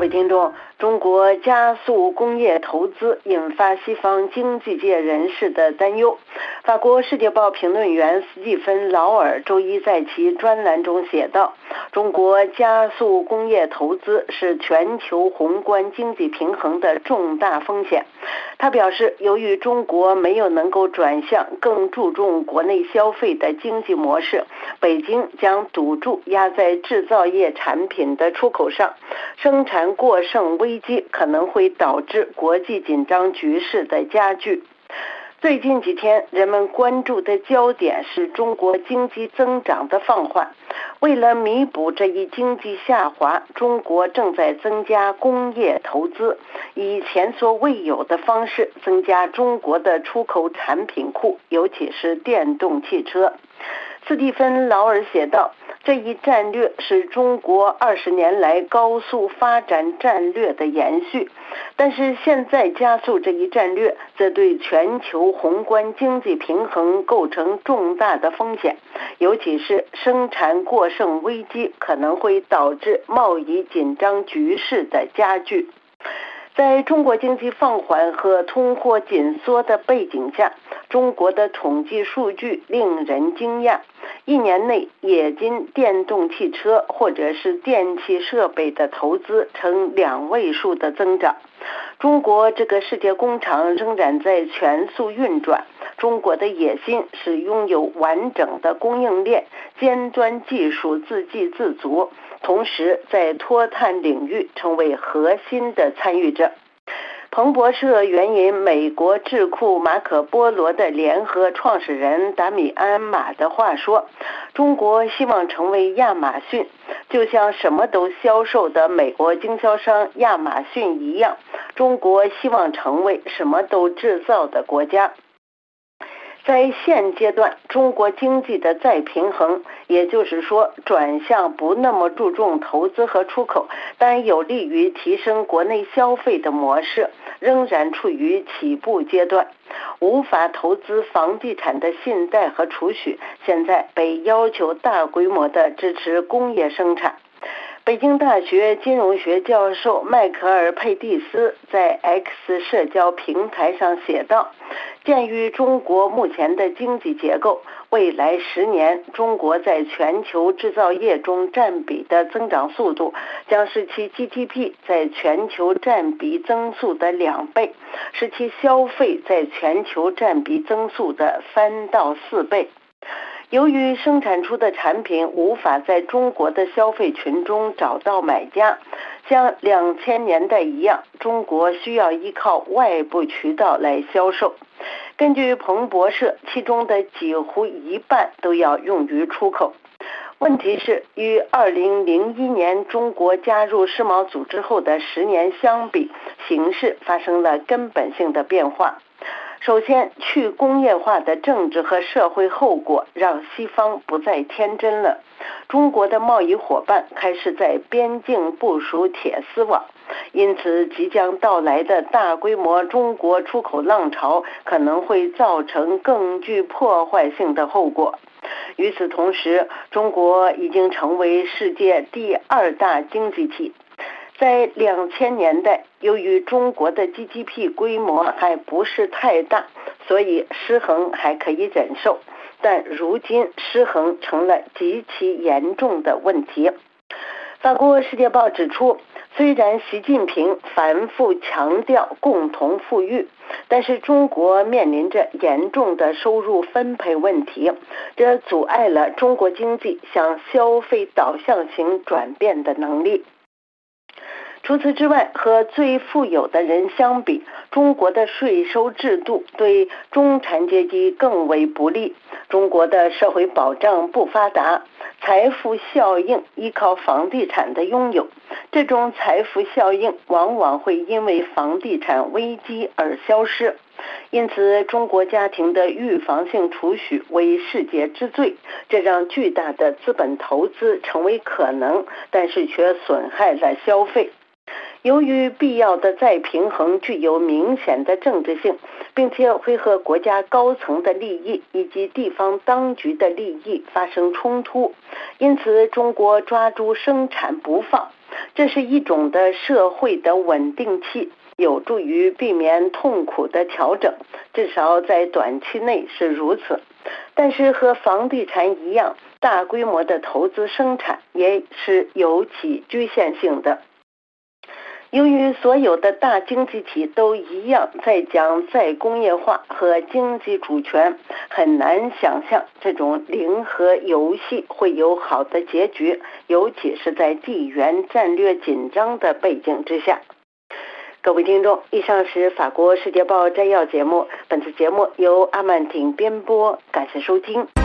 位听众，中国加速工业投资引发西方经济界人士的担忧。法国《世界报》评论员斯蒂芬·劳尔周一在其专栏中写道：“中国加速工业投资是全球宏观经济平衡的重大风险。”他表示，由于中国没有能够转向更注重国内消费的经济模式，北京将赌注压在制造业产品的出口上。生产过剩危机可能会导致国际紧张局势的加剧。最近几天，人们关注的焦点是中国经济增长的放缓。为了弥补这一经济下滑，中国正在增加工业投资，以前所未有的方式增加中国的出口产品库，尤其是电动汽车。斯蒂芬·劳尔写道。这一战略是中国二十年来高速发展战略的延续，但是现在加速这一战略，则对全球宏观经济平衡构成重大的风险，尤其是生产过剩危机可能会导致贸易紧张局势的加剧。在中国经济放缓和通货紧缩的背景下，中国的统计数据令人惊讶。一年内，冶金电动汽车或者是电气设备的投资呈两位数的增长。中国这个世界工厂仍然在全速运转。中国的野心是拥有完整的供应链，尖端技术自给自足，同时在脱碳领域成为核心的参与者。彭博社援引美国智库马可波罗的联合创始人达米安马的话说：“中国希望成为亚马逊，就像什么都销售的美国经销商亚马逊一样，中国希望成为什么都制造的国家。”在现阶段，中国经济的再平衡，也就是说转向不那么注重投资和出口，但有利于提升国内消费的模式，仍然处于起步阶段。无法投资房地产的信贷和储蓄，现在被要求大规模的支持工业生产。北京大学金融学教授迈克尔·佩蒂斯在 X 社交平台上写道：“鉴于中国目前的经济结构，未来十年中国在全球制造业中占比的增长速度将是其 GDP 在全球占比增速的两倍，是其消费在全球占比增速的三到四倍。”由于生产出的产品无法在中国的消费群中找到买家，像两千年代一样，中国需要依靠外部渠道来销售。根据彭博社，其中的几乎一半都要用于出口。问题是，与二零零一年中国加入世贸组织后的十年相比，形势发生了根本性的变化。首先，去工业化的政治和社会后果让西方不再天真了。中国的贸易伙伴开始在边境部署铁丝网，因此即将到来的大规模中国出口浪潮可能会造成更具破坏性的后果。与此同时，中国已经成为世界第二大经济体。在两千年代，由于中国的 GDP 规模还不是太大，所以失衡还可以忍受。但如今失衡成了极其严重的问题。法国《世界报》指出，虽然习近平反复强调共同富裕，但是中国面临着严重的收入分配问题，这阻碍了中国经济向消费导向型转变的能力。除此之外，和最富有的人相比，中国的税收制度对中产阶级更为不利。中国的社会保障不发达，财富效应依靠房地产的拥有，这种财富效应往往会因为房地产危机而消失。因此，中国家庭的预防性储蓄为世界之最，这让巨大的资本投资成为可能，但是却损害了消费。由于必要的再平衡具有明显的政治性，并且会和国家高层的利益以及地方当局的利益发生冲突，因此中国抓住生产不放。这是一种的社会的稳定器，有助于避免痛苦的调整，至少在短期内是如此。但是和房地产一样，大规模的投资生产也是有其局限性的。由于所有的大经济体都一样在讲再工业化和经济主权，很难想象这种零和游戏会有好的结局，尤其是在地缘战略紧张的背景之下。各位听众，以上是法国《世界报》摘要节目，本次节目由阿曼婷编播，感谢收听。